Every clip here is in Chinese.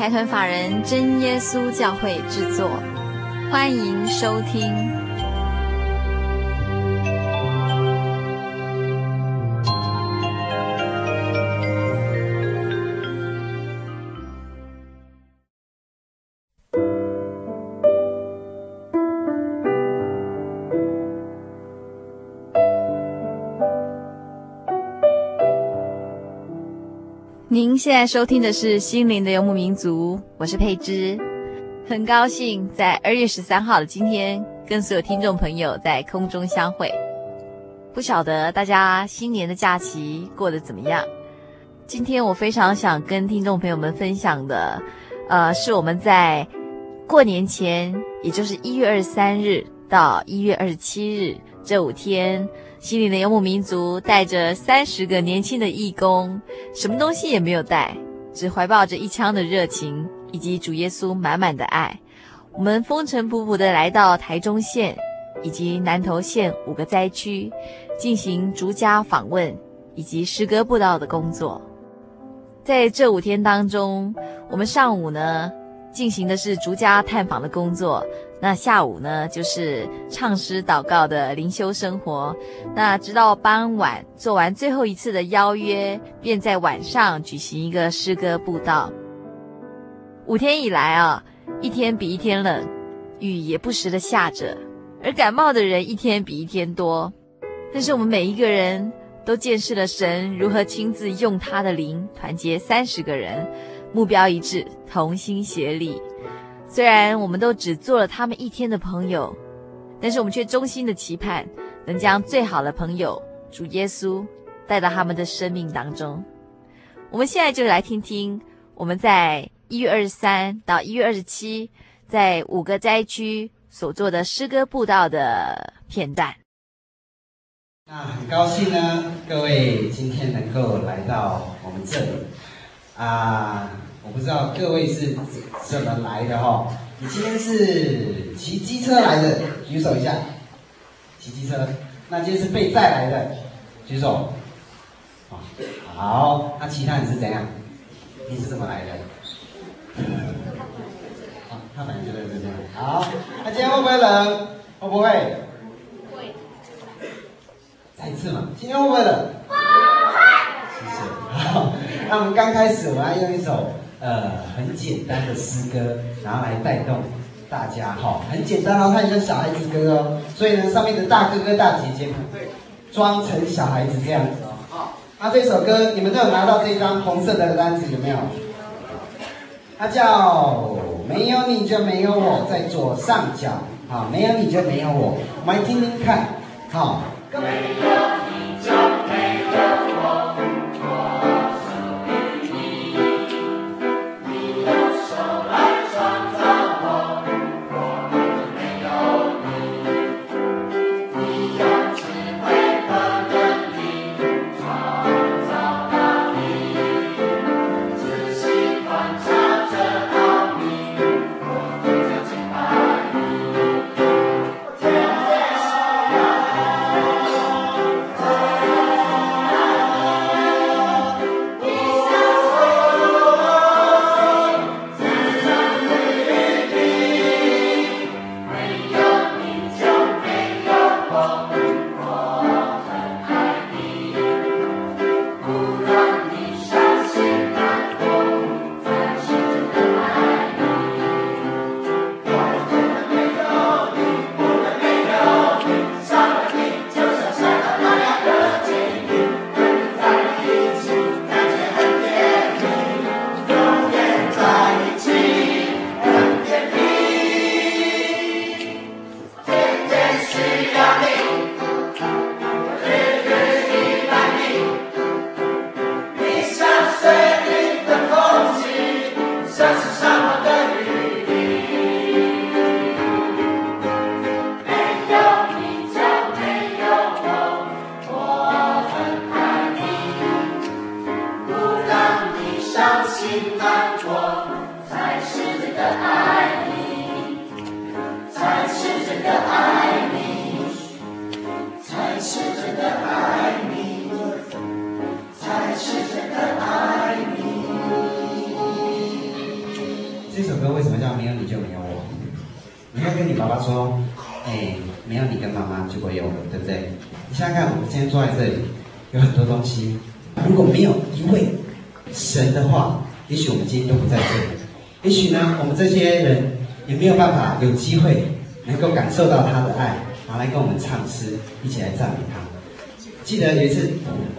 财团法人真耶稣教会制作，欢迎收听。您现在收听的是《心灵的游牧民族》，我是佩芝，很高兴在二月十三号的今天跟所有听众朋友在空中相会。不晓得大家新年的假期过得怎么样？今天我非常想跟听众朋友们分享的，呃，是我们在过年前，也就是一月二十三日到一月二十七日这五天。心灵的游牧民族带着三十个年轻的义工，什么东西也没有带，只怀抱着一腔的热情以及主耶稣满满的爱。我们风尘仆仆地来到台中县以及南投县五个灾区，进行逐家访问以及诗歌布道的工作。在这五天当中，我们上午呢进行的是逐家探访的工作。那下午呢，就是唱诗祷告的灵修生活。那直到傍晚做完最后一次的邀约，便在晚上举行一个诗歌布道。五天以来啊，一天比一天冷，雨也不时的下着，而感冒的人一天比一天多。但是我们每一个人都见识了神如何亲自用他的灵团结三十个人，目标一致，同心协力。虽然我们都只做了他们一天的朋友，但是我们却衷心的期盼，能将最好的朋友主耶稣带到他们的生命当中。我们现在就来听听我们在一月二十三到一月二十七在五个灾区所做的诗歌布道的片段。那很高兴呢，各位今天能够来到我们这里啊。我不知道各位是怎么来的哈？你今天是骑机车来的，举手一下。骑机车，那今天是被载来的，举手。好，那其他人是怎样？你是怎么来的？好，他本来就在这边。好，那今天会不会冷？会不会？会。再一次嘛，今天会不会冷？不会。谢谢。好，那我们刚开始，我们要用一首。呃，很简单的诗歌，然后来带动大家哈，很简单哦，它也像小孩子歌哦，所以呢，上面的大哥哥大姐姐们会装成小孩子这样子哦。好，那这首歌你们都有拿到这张红色的单子有没有？它叫没有你就没有我，在左上角，好，没有你就没有我，我们来听听看，好。这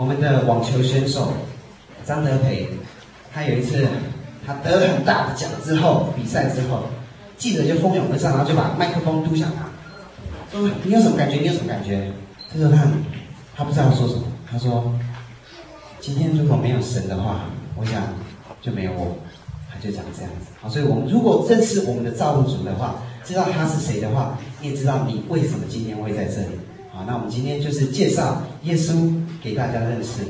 我们的网球选手张德培，他有一次他得了很大的奖之后，比赛之后，记者就蜂拥而上，然后就把麦克风嘟向他，说：“你有什么感觉？你有什么感觉？”他说他他不知道说什么，他说：“今天如果没有神的话，我想就没有我。”他就讲这样子。好，所以我们如果认识我们的造物主的话，知道他是谁的话，你也知道你为什么今天会在这里。好，那我们今天就是介绍耶稣给大家认识。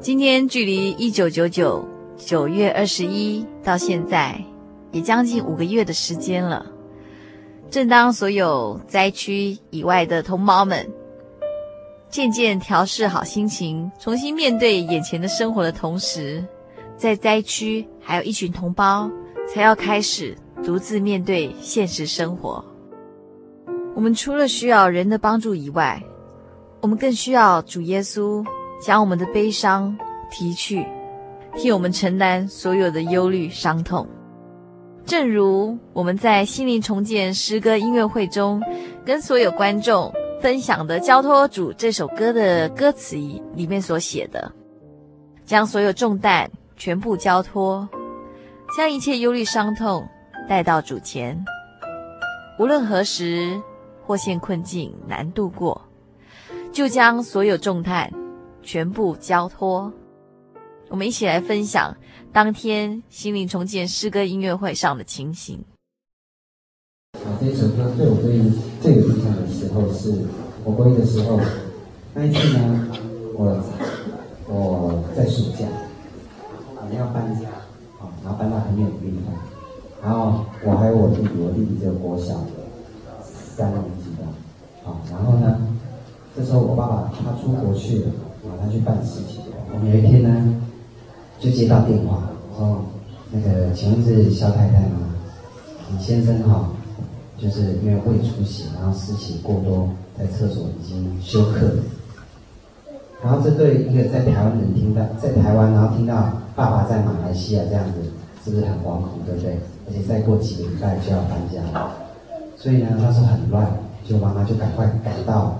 今天距离一九九九九月二十一到现在，也将近五个月的时间了。正当所有灾区以外的同胞们渐渐调试好心情，重新面对眼前的生活的同时，在灾区还有一群同胞才要开始独自面对现实生活。我们除了需要人的帮助以外，我们更需要主耶稣将我们的悲伤提去，替我们承担所有的忧虑伤痛。正如我们在心灵重建诗歌音乐会中，跟所有观众分享的《交托主》这首歌的歌词里面所写的，将所有重担全部交托，将一切忧虑伤痛带到主前，无论何时或陷困境难度过，就将所有重担全部交托。我们一起来分享当天心灵重建诗歌音乐会上的情形。啊，这首歌对我最最有印象的时候是我国一的时候，那一次呢，我我在暑假，要搬家，啊，然后搬到很远的地方，然后我还有我弟弟，我弟弟只有国小三年级的，啊，然后呢，这时候我爸爸他出国去了，啊，他去办事情，我们有一天呢。就接到电话，说那个请问是肖太太吗？李先生哈，就是因为胃出血，然后失血过多，在厕所已经休克。然后这对一个在台湾人听到，在台湾然后听到爸爸在马来西亚这样子，是不是很惶恐，对不对？而且再过几个礼拜就要搬家了，所以呢，那时候很乱，就妈妈就赶快赶到，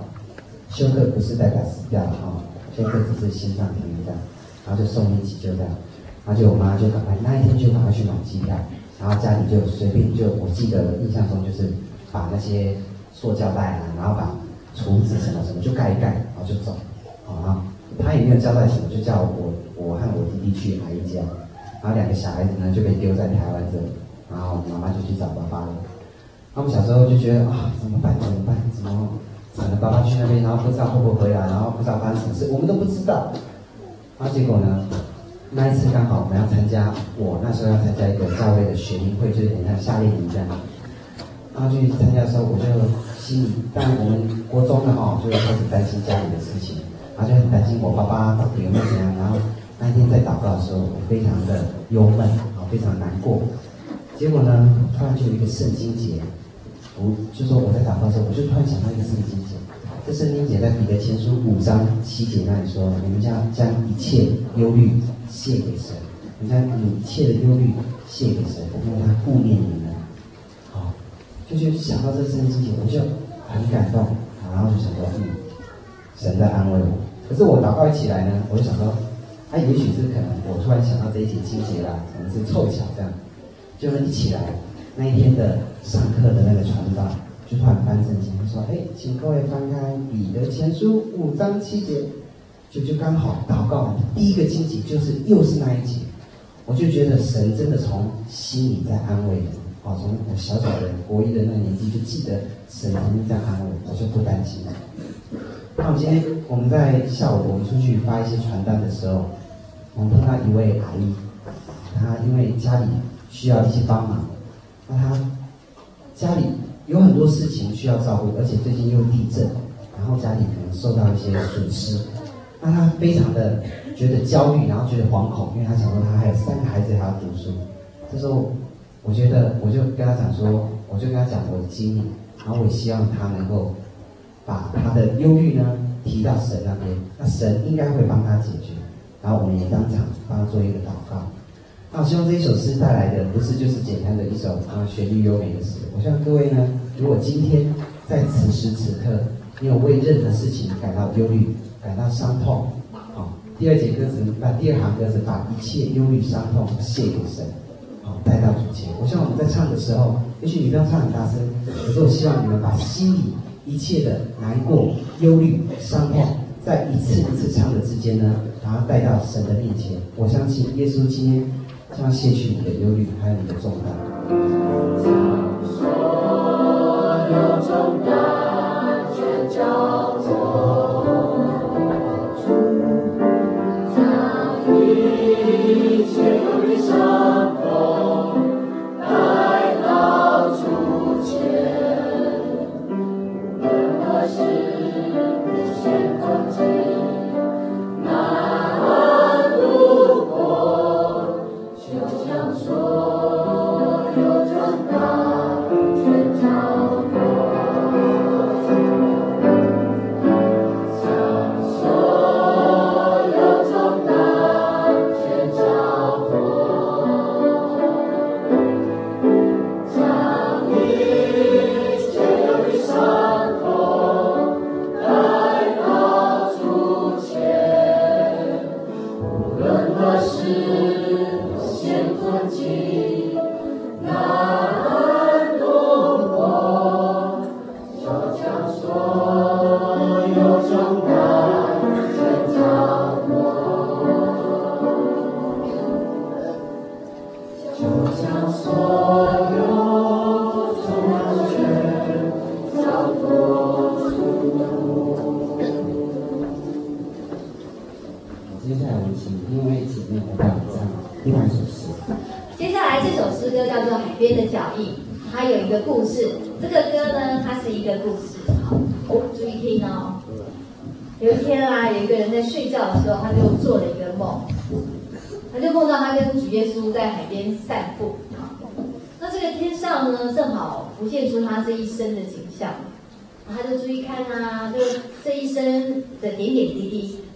休克不是代表死掉了哈，休克只是心脏停一样。然后就送医急救这样，然后就我妈就赶快那一天就赶快去买机票，然后家里就随便就我记得印象中就是把那些塑胶袋啊，然后把厨子什么什么就盖一盖，然后就走，啊，他也没有交代什么，就叫我我和我弟弟去阿姨家，然后两个小孩子呢就被丢在台湾这里，然后妈妈就去找爸爸了。那我们小时候就觉得啊，怎么办？怎么办？怎么，可能爸爸去那边，然后不知道会不会回来，然后不知道发生什么事，我们都不知道。然后结果呢？那一次刚好我们要参加，我那时候要参加一个教会的学龄会，就是你看夏令营这样。然后去参加的时候，我就心里，但我们国中的哈，就会开始担心家里的事情，然后就很担心我爸爸到底有没有怎样。然后那天在祷告的时候，我非常的忧闷，啊，非常难过。结果呢，突然就有一个圣经节，我就说我在祷告的时候，我就突然想到一个圣经节。这圣经节在彼得前书五章七节那里说：“你们将将一切忧虑卸给神，你将一切的忧虑卸给神，因为他顾念你们。”好，就就想到这圣经节，我就很感动，然后就想说：“嗯，神在安慰我。”可是我祷告起来呢，我就想说：“那、也许是可能我突然想到这一节经节啦，可能是凑巧这样。”就是一起来那一天的上课的那个传道。就突然翻圣经，他说：“哎，请各位翻开彼得前书五章七节，就就刚好祷告第一个经节就是又是那一节，我就觉得神真的从心里在安慰人。好，从我小小的国一的那年纪就记得神曾经在安慰我，就不担心了。那我今天我们在下午我们出去发一些传单的时候，我们碰到一位阿姨，她因为家里需要一些帮忙，那她家里。有很多事情需要照顾，而且最近又地震，然后家里可能受到一些损失，那他非常的觉得焦虑，然后觉得惶恐，因为他想说他还有三个孩子还要读书。这时候，我觉得我就跟他讲说，我就跟他讲我的经历，然后我希望他能够把他的忧虑呢提到神那边，那神应该会帮他解决。然后我们也当场帮他做一个祷告。那我希望这一首诗带来的不是就是简单的一首啊旋律优美的诗。我希望各位呢，如果今天在此时此刻，你有为任何事情感到忧虑、感到伤痛，啊，第二节歌词把第二行歌词把一切忧虑、伤痛献给神，啊，带到主前。我希望我们在唱的时候，也许你不要唱很大声，可是我希望你们把心里一切的难过、忧虑、伤痛，在一次一次唱的之间呢，把它带到神的面前。我相信耶稣今天。将卸去你的忧虑，还有你的重担。将所有重担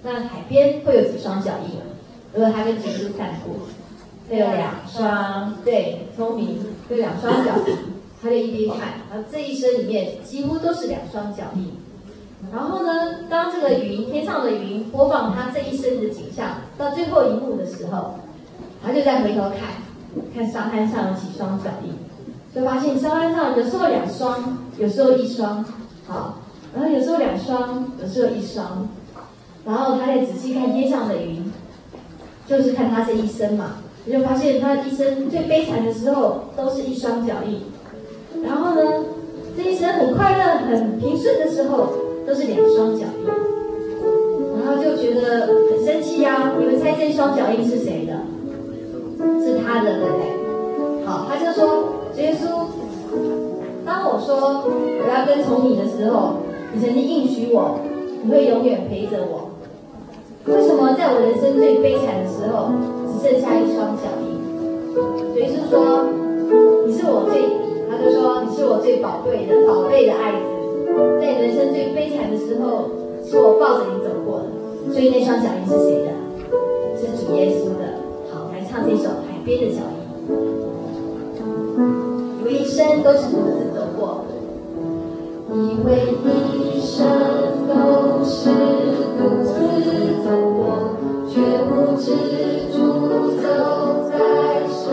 那海边会有几双脚印？如果他跟植树散步，会有两双，对，聪明，有两双脚印，他就一边看，然后这一生里面几乎都是两双脚印。然后呢，当这个云天上的云播放他这一生的景象到最后一幕的时候，他就再回头看，看沙滩上有几双脚印，就发现沙滩上有时候两双，有时候一双，好，然后有时候两双，有时候一双，然后他再仔细看天上的云，就是看他这一生嘛，你就发现他一生最悲惨的时候都是一双脚印，然后呢，这一生很快乐、很平顺的时候都是两双脚印，然后就觉得很生气呀、啊。你们猜这一双脚印是谁的？是他的，对不对？好，他就说耶稣。当我说我要跟从你的时候，你曾经应许我，你会永远陪着我。为什么在我人生最悲惨的时候，只剩下一双脚印？所以是说，你是我最，他就说你是我最宝贵的、宝贝的爱子，在人生最悲惨的时候，是我抱着你走过的。所以那双脚印是谁的？是主耶稣的。好，来唱这首《海边的脚印》。我一生都是独自以为一生都是独自走过，却不知主走在身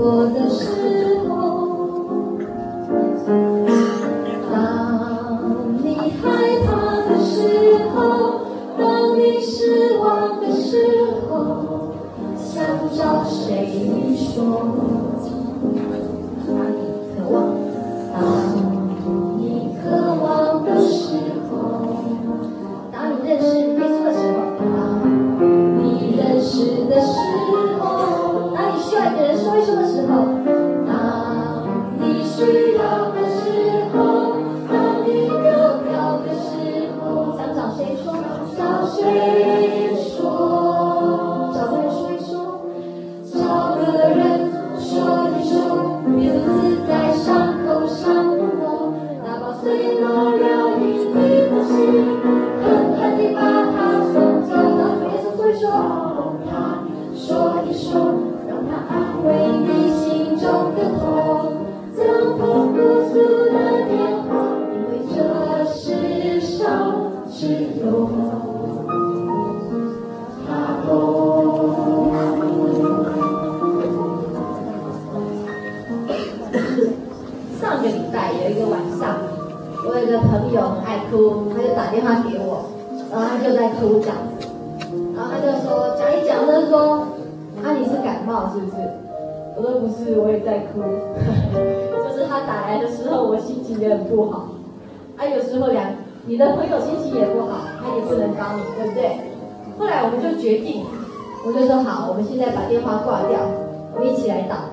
我的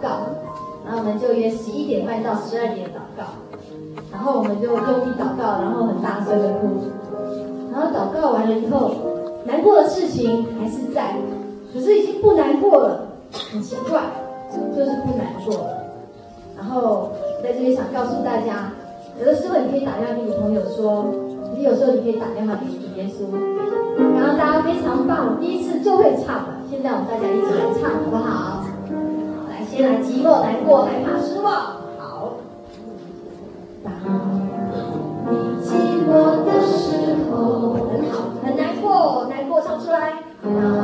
告，然后我们就约十一点半到十二点祷告，然后我们就用力祷告，然后很大声的哭，然后祷告完了以后，难过的事情还是在，可是已经不难过了，很奇怪，就是不难过了。然后在这里想告诉大家，有的时候你可以打电话给你朋友说，你有时候你可以打电话给主耶稣，然后大家非常棒，第一次就会唱了。现在我们大家一起来唱，好不好？先来寂寞难过害怕失望。好。当你寂寞的时候很好很难过难过唱出来。好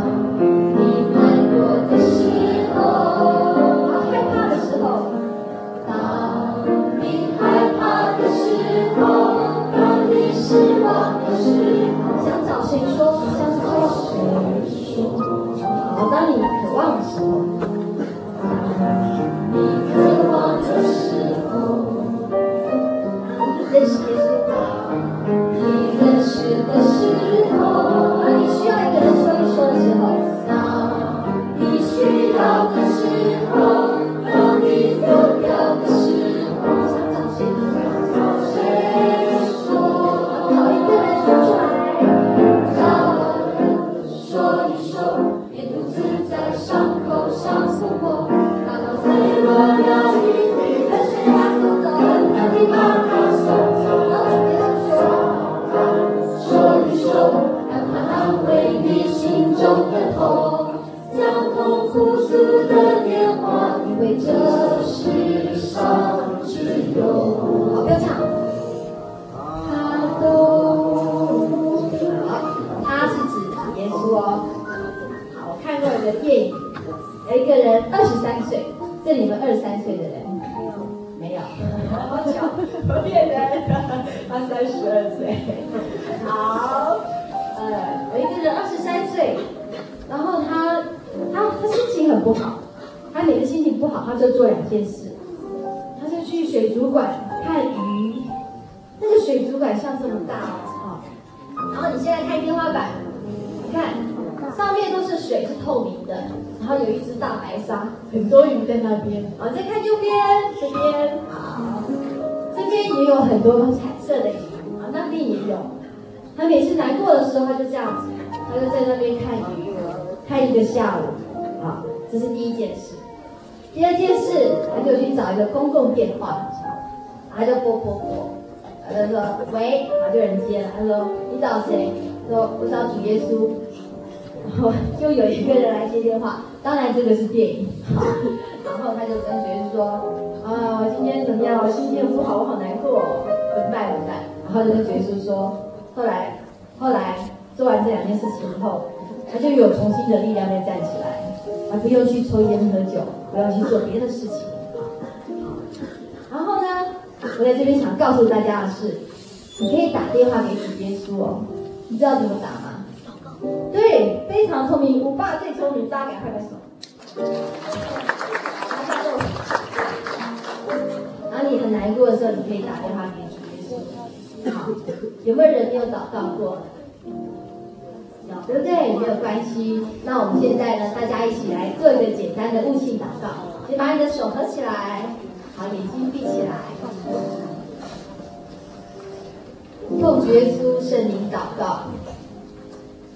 再看右边，这边，好，这边也有很多彩色的鱼，啊，那边也有，他每次难过的时候，他就这样子，他就在那边看鱼，看一个下午，啊，这是第一件事。第二件事，他就去找一个公共电话，他就拨拨拨，他就说喂，然后就人接了，他说你找谁？说我找主耶稣，然后就有一个人来接电话，当然这个是电影，然后他就跟主耶稣说啊，我今天怎么样？我心情不好，我好难过，怎么办？怎么办？然后就跟主耶稣说，后来后来做完这两件事情以后，他就有重新的力量再站起来。还不用去抽烟喝酒，不要去做别的事情。然后呢，我在这边想告诉大家的是，你可以打电话给主耶稣哦。你知道怎么打吗？对，非常聪明，我爸最聪明，大家赶快拍手。然后你很难过的时候，你可以打电话给主耶稣。好，有没有人没有祷告过？对不对？没有关系。那我们现在呢，大家一起来做一个简单的悟性祷告。先把你的手合起来，好，眼睛闭起来。奉主耶稣圣名祷告，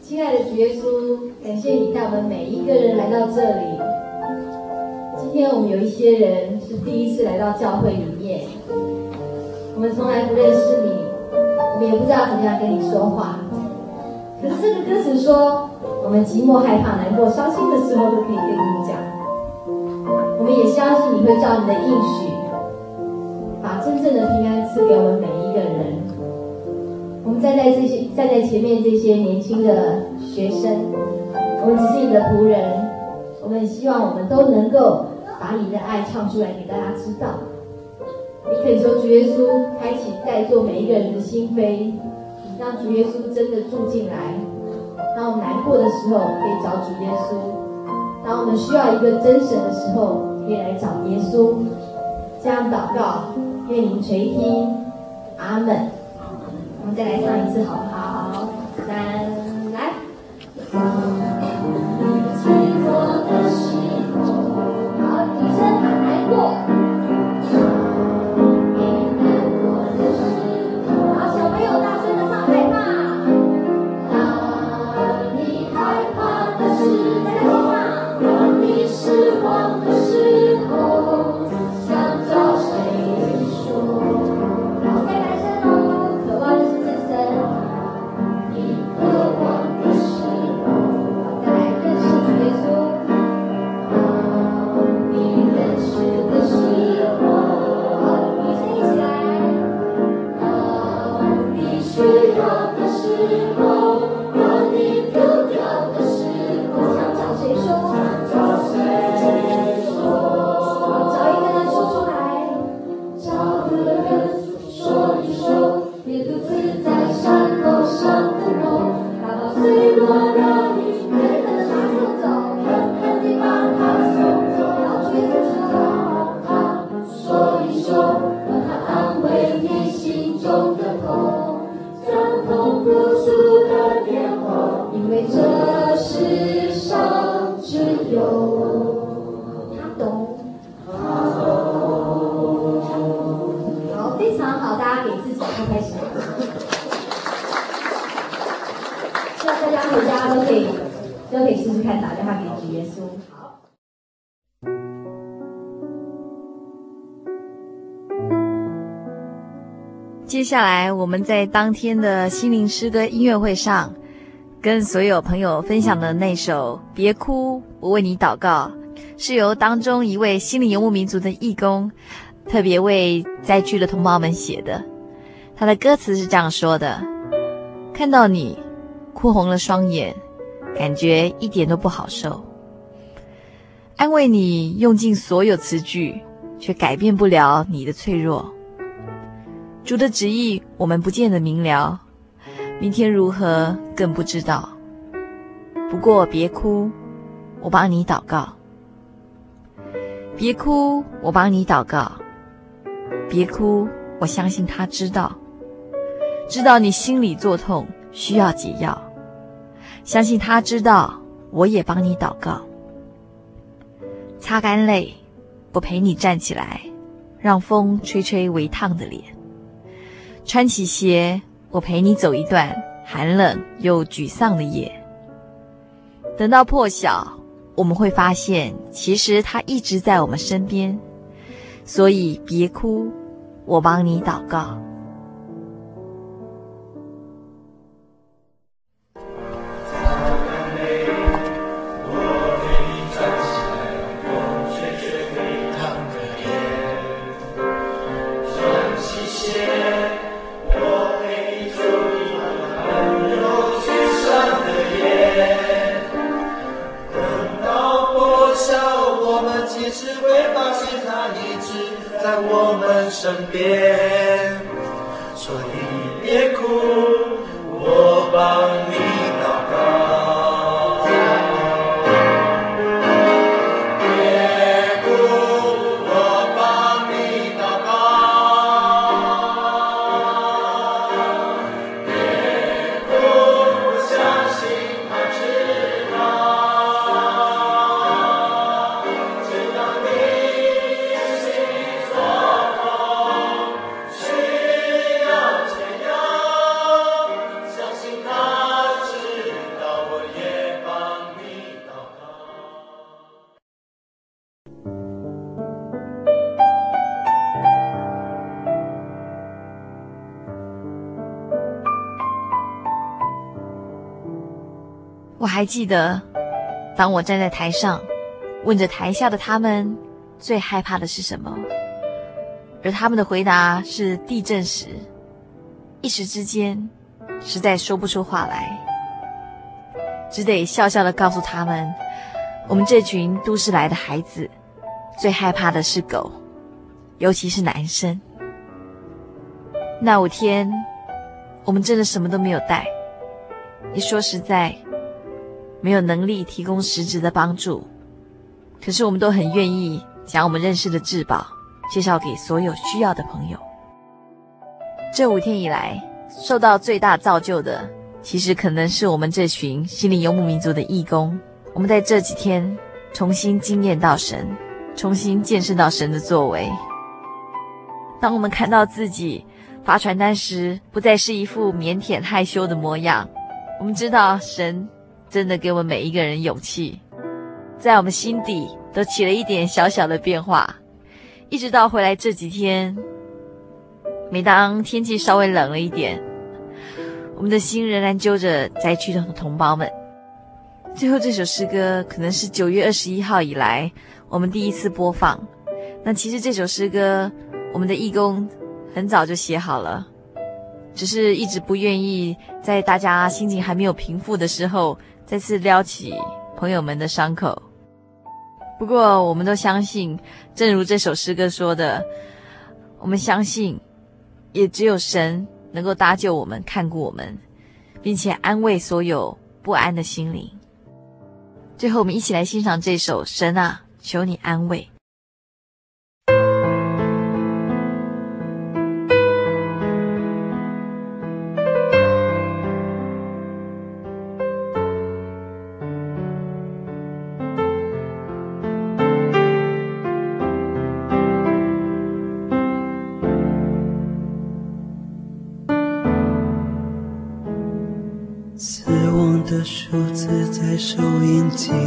亲爱的主耶稣，感谢你带我们每一个人来到这里。今天我们有一些人是第一次来到教会里面，我们从来不认识你，我们也不知道怎么样跟你说话。可是这个歌词说，我们寂寞、害怕、难过、伤心的时候都可以跟你讲。我们也相信你会照你的应许，把真正的平安赐给我们每一个人。我们站在这些站在前面这些年轻的学生，我们只是你的仆人。我们希望我们都能够把你的爱唱出来给大家知道。你恳求主耶稣开启在座每一个人的心扉。让主耶稣真的住进来。当我们难过的时候，可以找主耶稣；当我们需要一个真神的时候，可以来找耶稣。这样祷告，愿您垂听。阿门。我们再来唱一次，好不好？三，来。我们在当天的心灵诗歌音乐会上，跟所有朋友分享的那首《别哭，我为你祷告》，是由当中一位心灵游牧民族的义工，特别为灾区的同胞们写的。他的歌词是这样说的：“看到你哭红了双眼，感觉一点都不好受。安慰你用尽所有词句，却改变不了你的脆弱。”主的旨意我们不见得明了，明天如何更不知道。不过别哭，我帮你祷告。别哭，我帮你祷告。别哭，我相信他知道，知道你心里作痛，需要解药。相信他知道，我也帮你祷告。擦干泪，我陪你站起来，让风吹吹微烫的脸。穿起鞋，我陪你走一段寒冷又沮丧的夜。等到破晓，我们会发现，其实他一直在我们身边。所以别哭，我帮你祷告。身边。还记得，当我站在台上，问着台下的他们最害怕的是什么，而他们的回答是地震时，一时之间实在说不出话来，只得笑笑的告诉他们，我们这群都市来的孩子最害怕的是狗，尤其是男生。那五天，我们真的什么都没有带，你说实在。没有能力提供实质的帮助，可是我们都很愿意将我们认识的至宝介绍给所有需要的朋友。这五天以来，受到最大造就的，其实可能是我们这群心灵游牧民族的义工。我们在这几天重新经验到神，重新见识到神的作为。当我们看到自己发传单时，不再是一副腼腆害羞的模样，我们知道神。真的给我们每一个人勇气，在我们心底都起了一点小小的变化。一直到回来这几天，每当天气稍微冷了一点，我们的心仍然揪着灾区的同胞们。最后这首诗歌可能是九月二十一号以来我们第一次播放。那其实这首诗歌，我们的义工很早就写好了，只是一直不愿意在大家心情还没有平复的时候。再次撩起朋友们的伤口。不过，我们都相信，正如这首诗歌说的，我们相信，也只有神能够搭救我们、看顾我们，并且安慰所有不安的心灵。最后，我们一起来欣赏这首《神啊，求你安慰》。收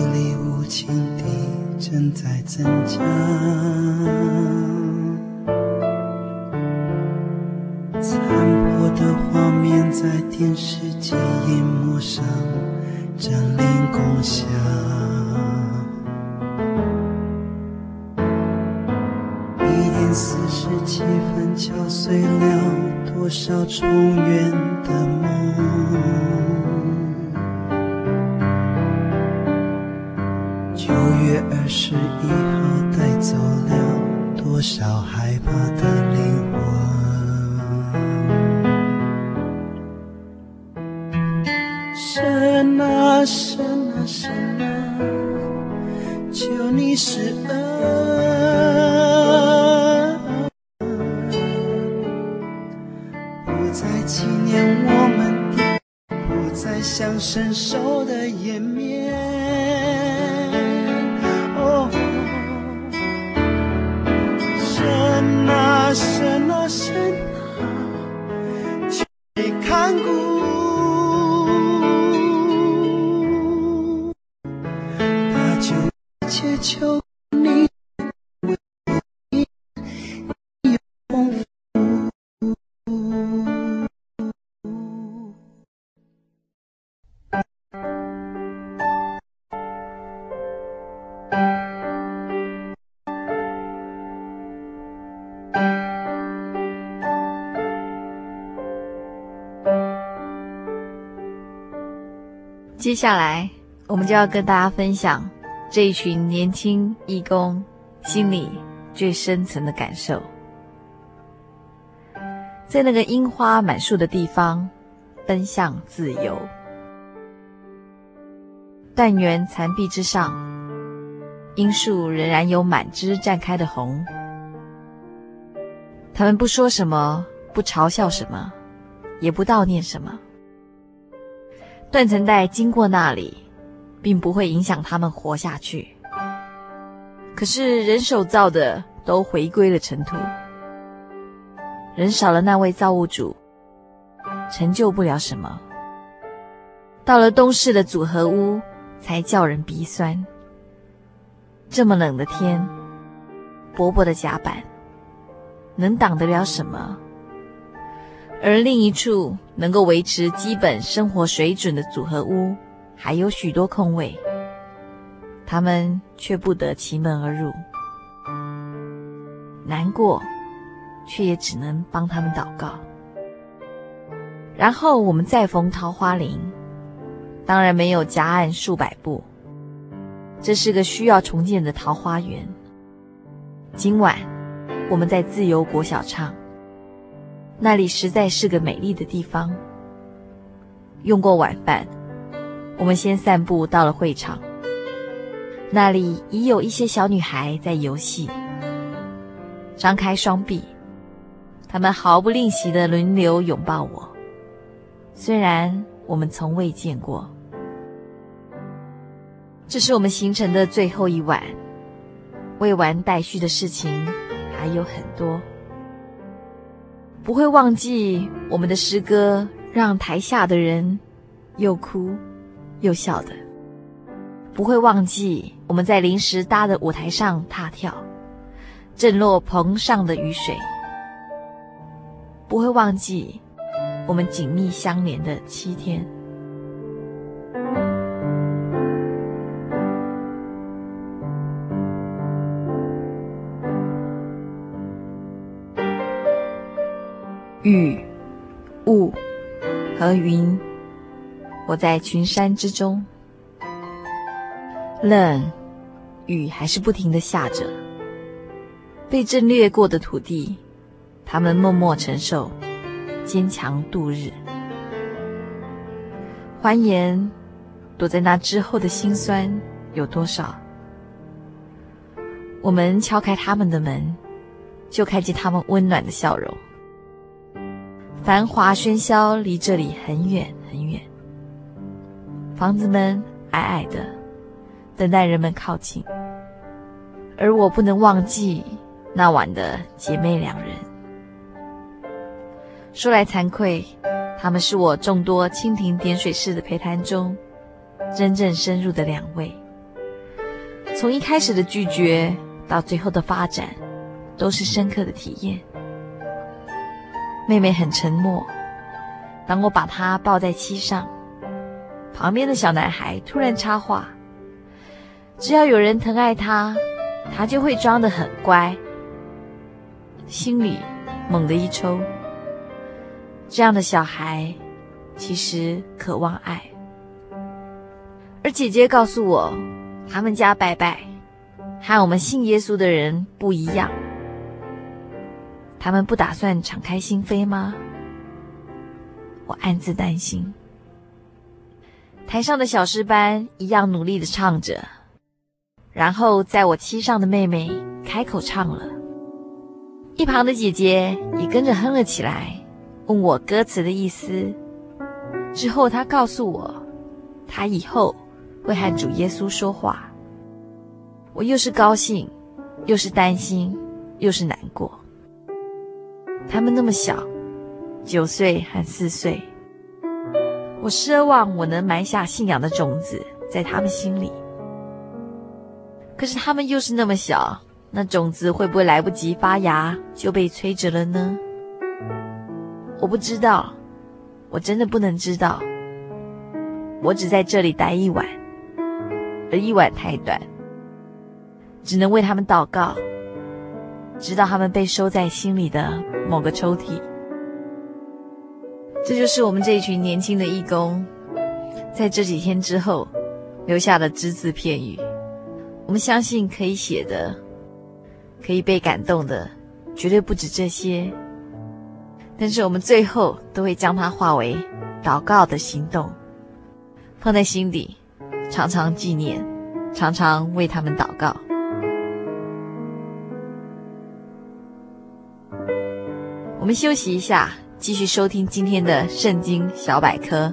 神接下来，我们就要跟大家分享。这一群年轻义工心里最深层的感受，在那个樱花满树的地方，奔向自由。但愿残壁之上，樱树仍然有满枝绽开的红。他们不说什么，不嘲笑什么，也不悼念什么。断层带经过那里。并不会影响他们活下去。可是人手造的都回归了尘土，人少了那位造物主，成就不了什么。到了东市的组合屋，才叫人鼻酸。这么冷的天，薄薄的甲板，能挡得了什么？而另一处能够维持基本生活水准的组合屋。还有许多空位，他们却不得其门而入，难过，却也只能帮他们祷告。然后我们再逢桃花林，当然没有夹岸数百步，这是个需要重建的桃花源。今晚我们在自由国小唱，那里实在是个美丽的地方。用过晚饭。我们先散步到了会场，那里已有一些小女孩在游戏，张开双臂，她们毫不吝惜的轮流拥抱我。虽然我们从未见过，这是我们行程的最后一晚，未完待续的事情还有很多，不会忘记我们的诗歌，让台下的人又哭。又笑的，不会忘记我们在临时搭的舞台上踏跳，震落棚上的雨水；不会忘记我们紧密相连的七天。雨、雾和云。我在群山之中，冷，雨还是不停的下着。被震掠过的土地，他们默默承受，坚强度日。欢颜躲在那之后的辛酸有多少？我们敲开他们的门，就看见他们温暖的笑容。繁华喧嚣离这里很远很远。房子们矮矮的，等待人们靠近。而我不能忘记那晚的姐妹两人。说来惭愧，他们是我众多蜻蜓点水式的陪谈中真正深入的两位。从一开始的拒绝到最后的发展，都是深刻的体验。妹妹很沉默，当我把她抱在膝上。旁边的小男孩突然插话：“只要有人疼爱他，他就会装得很乖。”心里猛地一抽。这样的小孩其实渴望爱。而姐姐告诉我，他们家拜拜和我们信耶稣的人不一样。他们不打算敞开心扉吗？我暗自担心。台上的小诗班一样努力的唱着，然后在我膝上的妹妹开口唱了，一旁的姐姐也跟着哼了起来，问我歌词的意思。之后她告诉我，她以后会和主耶稣说话。我又是高兴，又是担心，又是难过。他们那么小，九岁和四岁。我奢望我能埋下信仰的种子在他们心里，可是他们又是那么小，那种子会不会来不及发芽就被摧折了呢？我不知道，我真的不能知道。我只在这里待一晚，而一晚太短，只能为他们祷告，直到他们被收在心里的某个抽屉。这就是我们这一群年轻的义工，在这几天之后留下的只字片语。我们相信可以写的，可以被感动的，绝对不止这些。但是我们最后都会将它化为祷告的行动，放在心底，常常纪念，常常为他们祷告。我们休息一下。继续收听今天的圣经小百科。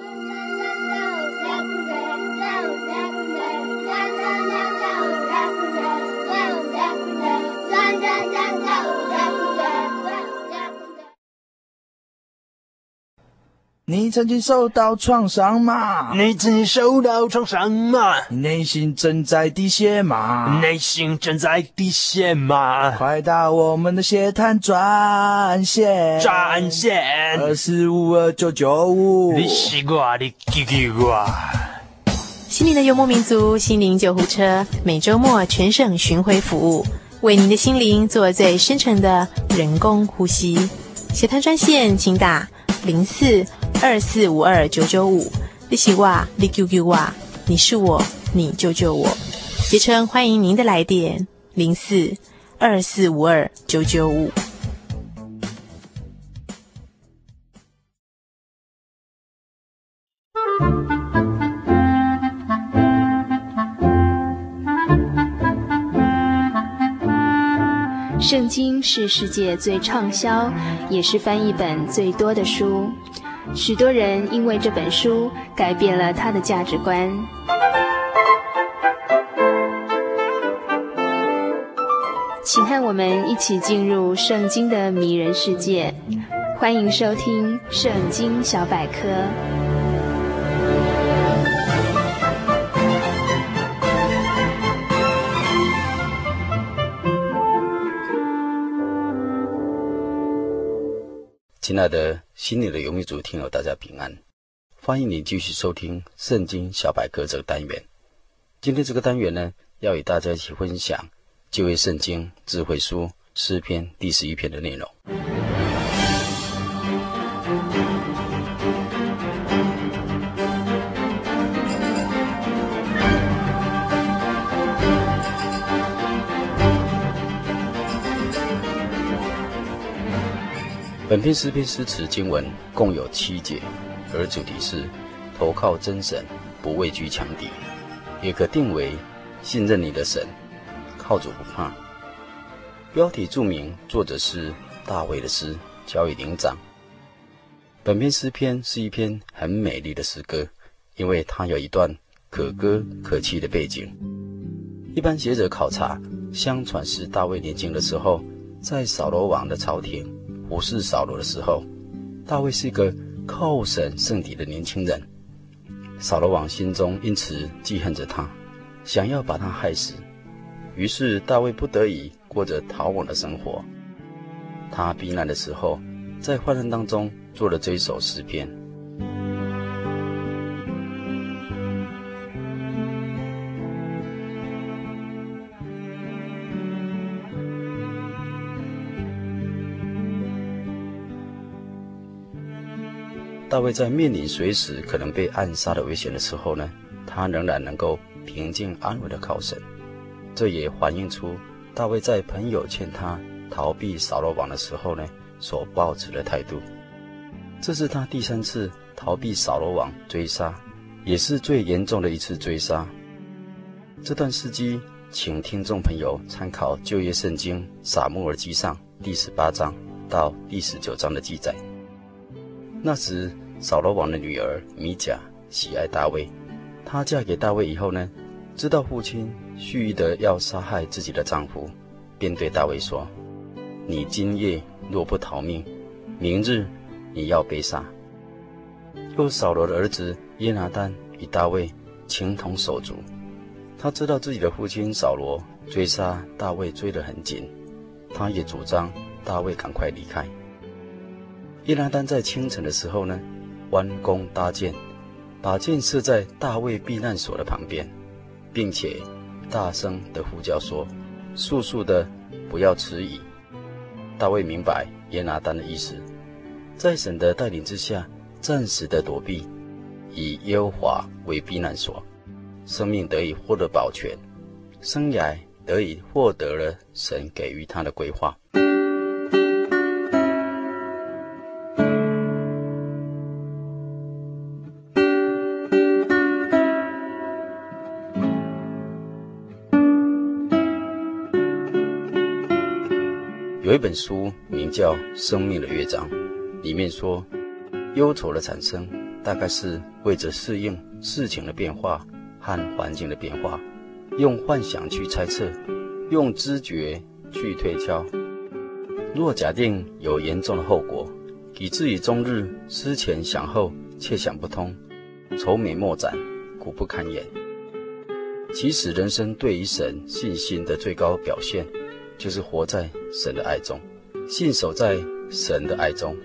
你曾经受到创伤吗？你曾经受到创伤吗？你内心正在滴血吗？内心正在滴血吗？快打我们的血滩专线，专线二四五二九九五。你西瓜，你给给我。心灵的游牧民族，心灵救护车，每周末全省巡回服务，为您的心灵做最深层的人工呼吸。血滩专线，请打零四。二四五二九九五，你是我，你救救我，你是我，你救救我。协称欢迎您的来电，零四二四五二九九五。圣经是世界最畅销，也是翻译本最多的书。许多人因为这本书改变了他的价值观。请和我们一起进入圣经的迷人世界，欢迎收听《圣经小百科》。亲爱的心里的游牧族听友，大家平安，欢迎你继续收听《圣经小百科》这个单元。今天这个单元呢，要与大家一起分享旧约圣经智慧书诗篇第十一篇的内容。本篇诗篇诗词经文共有七节，而主题是投靠真神，不畏惧强敌，也可定为信任你的神，靠主不怕。标题注明作者是大卫的诗，交与灵长。本篇诗篇是一篇很美丽的诗歌，因为它有一段可歌可泣的背景。一般学者考察，相传是大卫年轻的时候，在扫罗王的朝廷。不是扫罗的时候，大卫是一个叩神圣底的年轻人。扫罗王心中因此记恨着他，想要把他害死。于是大卫不得已过着逃亡的生活。他避难的时候，在患难当中做了这一首诗篇。大卫在面临随时可能被暗杀的危险的时候呢，他仍然能够平静安稳的靠神。这也反映出大卫在朋友劝他逃避扫罗王的时候呢，所抱持的态度。这是他第三次逃避扫罗王追杀，也是最严重的一次追杀。这段事迹，请听众朋友参考旧约圣经撒母耳记上第十八章到第十九章的记载。那时，扫罗王的女儿米甲喜爱大卫。她嫁给大卫以后呢，知道父亲蓄意的要杀害自己的丈夫，便对大卫说：“你今夜若不逃命，明日你要被杀。”又扫罗的儿子耶拿丹与大卫情同手足，他知道自己的父亲扫罗追杀大卫追得很紧，他也主张大卫赶快离开。耶拿丹在清晨的时候呢，弯弓搭箭，把箭射在大卫避难所的旁边，并且大声的呼叫说：“速速的，不要迟疑。”大卫明白耶拿丹的意思，在神的带领之下，暂时的躲避，以耶和华为避难所，生命得以获得保全，生涯得以获得了神给予他的规划。有一本书名叫《生命的乐章》，里面说，忧愁的产生大概是为着适应事情的变化和环境的变化，用幻想去猜测，用知觉去推敲。若假定有严重的后果，以至于终日思前想后，却想不通，愁眉莫展，苦不堪言。其实，人生对于神信心的最高表现。就是活在神的爱中，信守在神的爱中，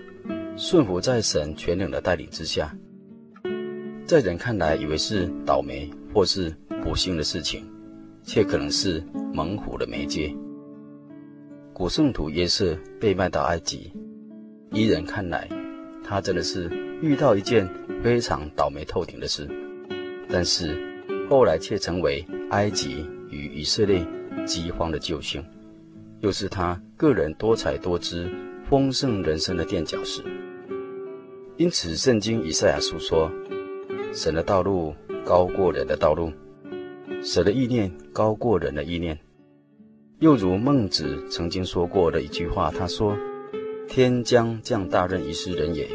顺服在神全能的带领之下。在人看来，以为是倒霉或是不幸的事情，却可能是猛虎的媒介。古圣徒约瑟被卖到埃及，依人看来，他真的是遇到一件非常倒霉透顶的事，但是后来却成为埃及与以色列饥荒的救星。又是他个人多彩多姿、丰盛人生的垫脚石。因此，圣经以赛亚书说：“神的道路高过人的道路，神的意念高过人的意念。”又如孟子曾经说过的一句话，他说：“天将降大任于斯人也，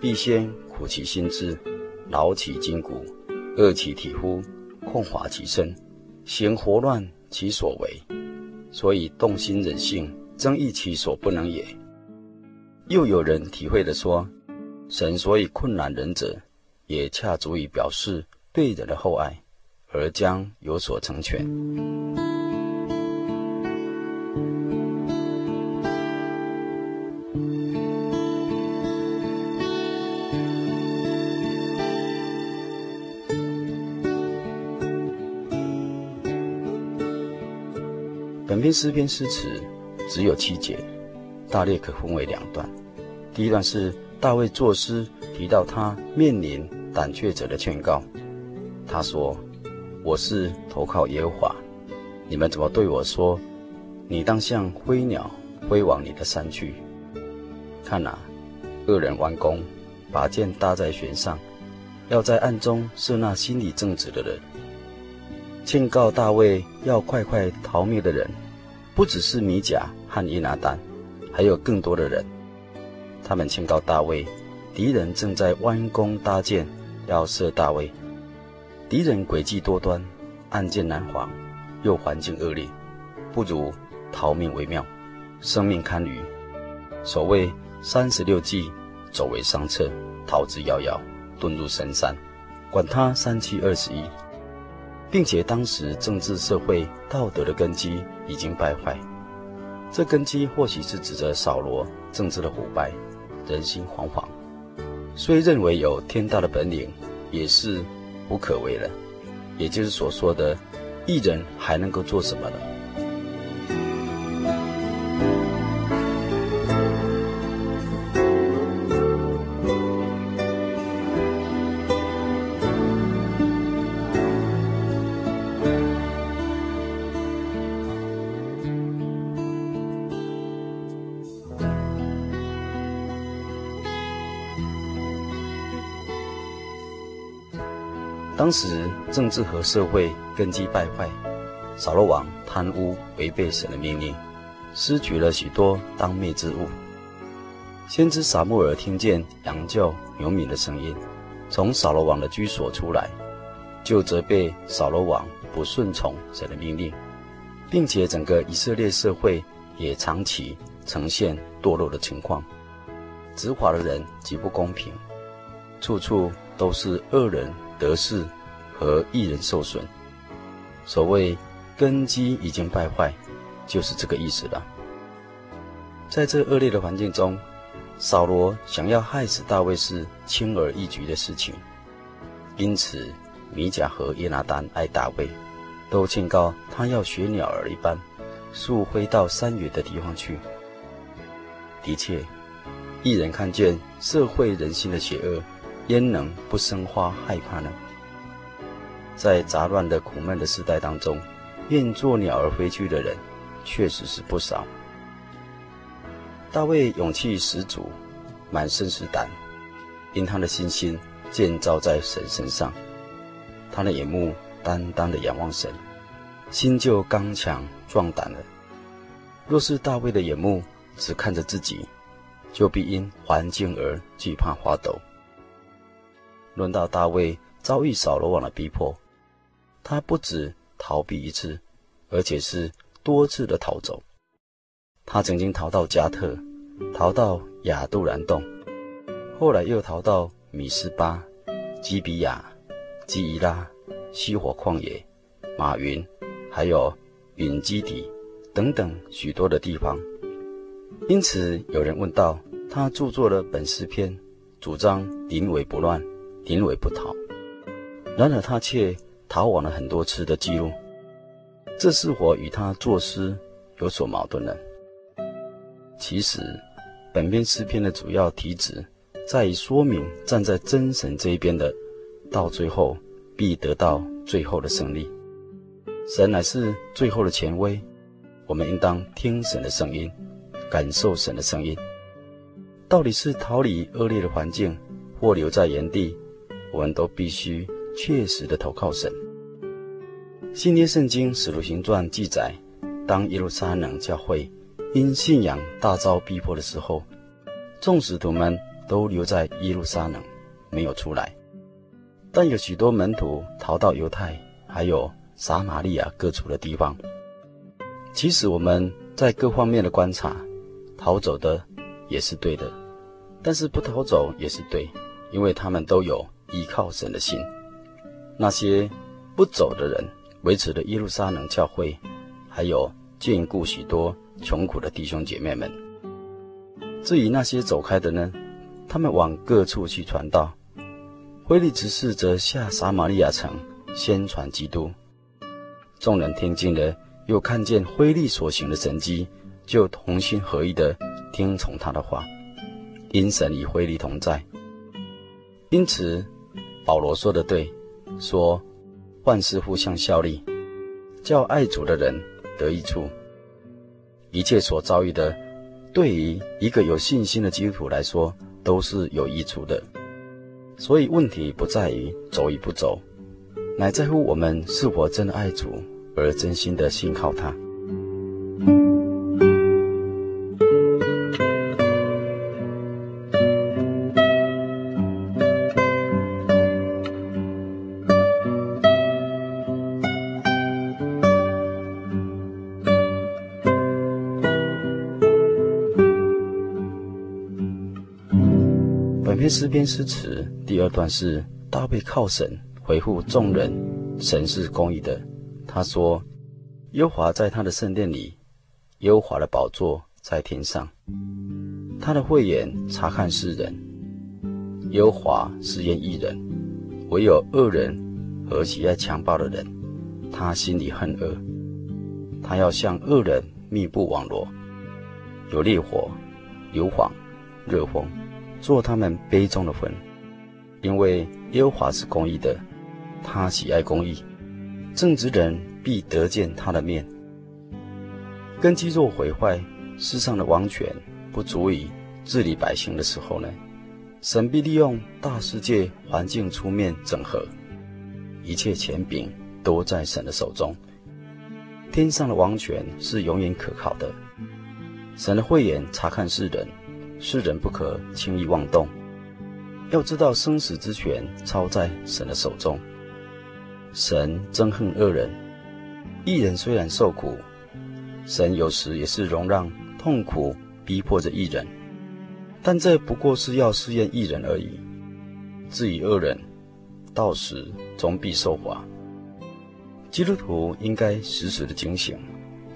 必先苦其心志，劳其筋骨，饿其体肤，空乏其身，行活乱其所为。”所以动心忍性，增益其所不能也。又有人体会的说，神所以困难人者，也恰足以表示对人的厚爱，而将有所成全。篇诗篇诗词只有七节，大略可分为两段。第一段是大卫作诗提到他面临胆怯者的劝告。他说：“我是投靠耶和华，你们怎么对我说？你当像飞鸟飞往你的山去。看哪，恶人弯弓，把箭搭在弦上，要在暗中射那心里正直的人。”劝告大卫要快快逃命的人。不只是米甲和伊拿丹，还有更多的人。他们劝告大卫，敌人正在弯弓搭箭，要射大卫。敌人诡计多端，暗箭难防，又环境恶劣，不如逃命为妙，生命堪虞。所谓三十六计，走为上策，逃之夭夭，遁入深山，管他三七二十一，并且当时政治、社会、道德的根基已经败坏。这根基或许是指着扫罗政治的腐败，人心惶惶，虽认为有天大的本领，也是无可为了。也就是所说的，艺人还能够做什么呢？当时政治和社会根基败坏，扫罗王贪污违背神的命令，失去了许多当灭之物。先知撒母耳听见羊叫牛鸣的声音，从扫罗王的居所出来，就责备扫罗王不顺从神的命令，并且整个以色列社会也长期呈现堕落的情况，执法的人极不公平，处处都是恶人。得势和一人受损，所谓根基已经败坏，就是这个意思了。在这恶劣的环境中，扫罗想要害死大卫是轻而易举的事情，因此米甲和耶拿丹爱大卫，都劝告他要学鸟儿一般，速飞到山远的地方去。的确，一人看见社会人心的邪恶。焉能不生花害怕呢？在杂乱的苦闷的时代当中，愿做鸟儿飞去的人，确实是不少。大卫勇气十足，满身是胆，因他的信心建造在神身上，他的眼目单单的仰望神，心就刚强壮胆了。若是大卫的眼目只看着自己，就必因环境而惧怕花抖。轮到大卫遭遇扫罗王的逼迫，他不止逃避一次，而且是多次的逃走。他曾经逃到加特，逃到亚杜兰洞，后来又逃到米斯巴、基比亚、基伊拉、西火旷野、马云，还有云基底等等许多的地方。因此，有人问道：他著作了本诗篇，主张临危不乱。临危不逃，然而他却逃亡了很多次的记录，这是否与他作诗有所矛盾呢？其实，本篇诗篇的主要题旨在于说明站在真神这一边的，到最后必得到最后的胜利。神乃是最后的权威，我们应当听神的声音，感受神的声音。到底是逃离恶劣的环境，或留在原地？我们都必须确实的投靠神。新约圣经使徒行传记载，当耶路撒冷教会因信仰大遭逼迫的时候，众使徒们都留在耶路撒冷，没有出来。但有许多门徒逃到犹太，还有撒玛利亚各处的地方。其实我们在各方面的观察，逃走的也是对的，但是不逃走也是对，因为他们都有。依靠神的心，那些不走的人维持了耶路撒冷教会，还有眷顾许多穷苦的弟兄姐妹们。至于那些走开的呢，他们往各处去传道。腓力执事则下撒玛利亚城宣传基督。众人听见了，又看见腓力所行的神迹，就同心合意的听从他的话，因神与腓力同在。因此。保罗说的对，说万事互相效力，叫爱主的人得益处。一切所遭遇的，对于一个有信心的基督徒来说，都是有益处的。所以问题不在于走与不走，乃在乎我们是否真的爱主，而真心的信靠他。诗篇诗词第二段是大卫靠神回复众人，神是公义的。他说：“优华在他的圣殿里，优华的宝座在天上，他的慧眼察看世人。优华试验一人，唯有恶人和喜爱强暴的人，他心里恨恶。他要向恶人密布网罗，有烈火、硫磺、热风。”做他们杯中的魂，因为耶和华是公义的，他喜爱公义，正直人必得见他的面。根基若毁坏，世上的王权不足以治理百姓的时候呢，神必利用大世界环境出面整合，一切权柄都在神的手中。天上的王权是永远可靠的，神的慧眼察看世人。世人不可轻易妄动，要知道生死之权操在神的手中。神憎恨恶人，一人虽然受苦，神有时也是容让痛苦逼迫着一人，但这不过是要试验一人而已。至于恶人，到时终必受罚。基督徒应该时时的警醒，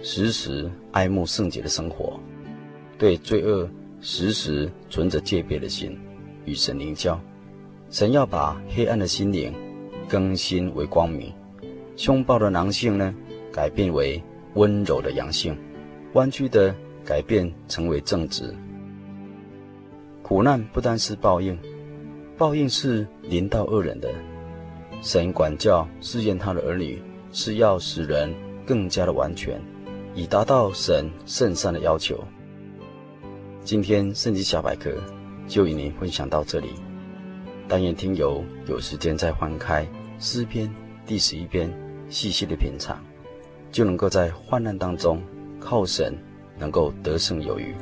时时爱慕圣洁的生活，对罪恶。时时存着戒备的心，与神灵交。神要把黑暗的心灵更新为光明，凶暴的狼性呢，改变为温柔的阳性，弯曲的改变成为正直。苦难不单是报应，报应是临到恶人的。神管教试验他的儿女，是要使人更加的完全，以达到神圣善的要求。今天圣经小百科就与您分享到这里，但愿听友有时间再翻开诗篇第十一篇，细细的品尝，就能够在患难当中靠神，能够得胜有余。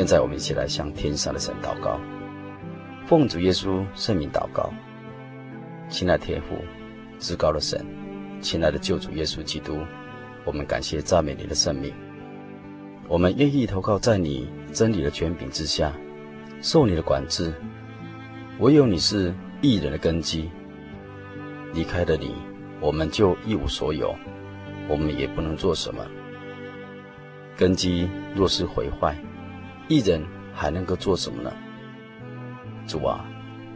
现在我们一起来向天上的神祷告，奉主耶稣圣名祷告，亲爱的天父，至高的神，亲爱的救主耶稣基督，我们感谢赞美你的圣名，我们愿意投靠在你真理的权柄之下，受你的管制，唯有你是义人的根基，离开了你，我们就一无所有，我们也不能做什么。根基若是毁坏，一人还能够做什么呢？主啊，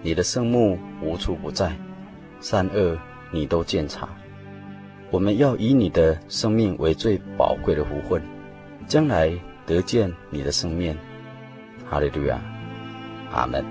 你的圣目无处不在，善恶你都鉴察。我们要以你的生命为最宝贵的福分，将来得见你的圣面。哈利路亚，阿门。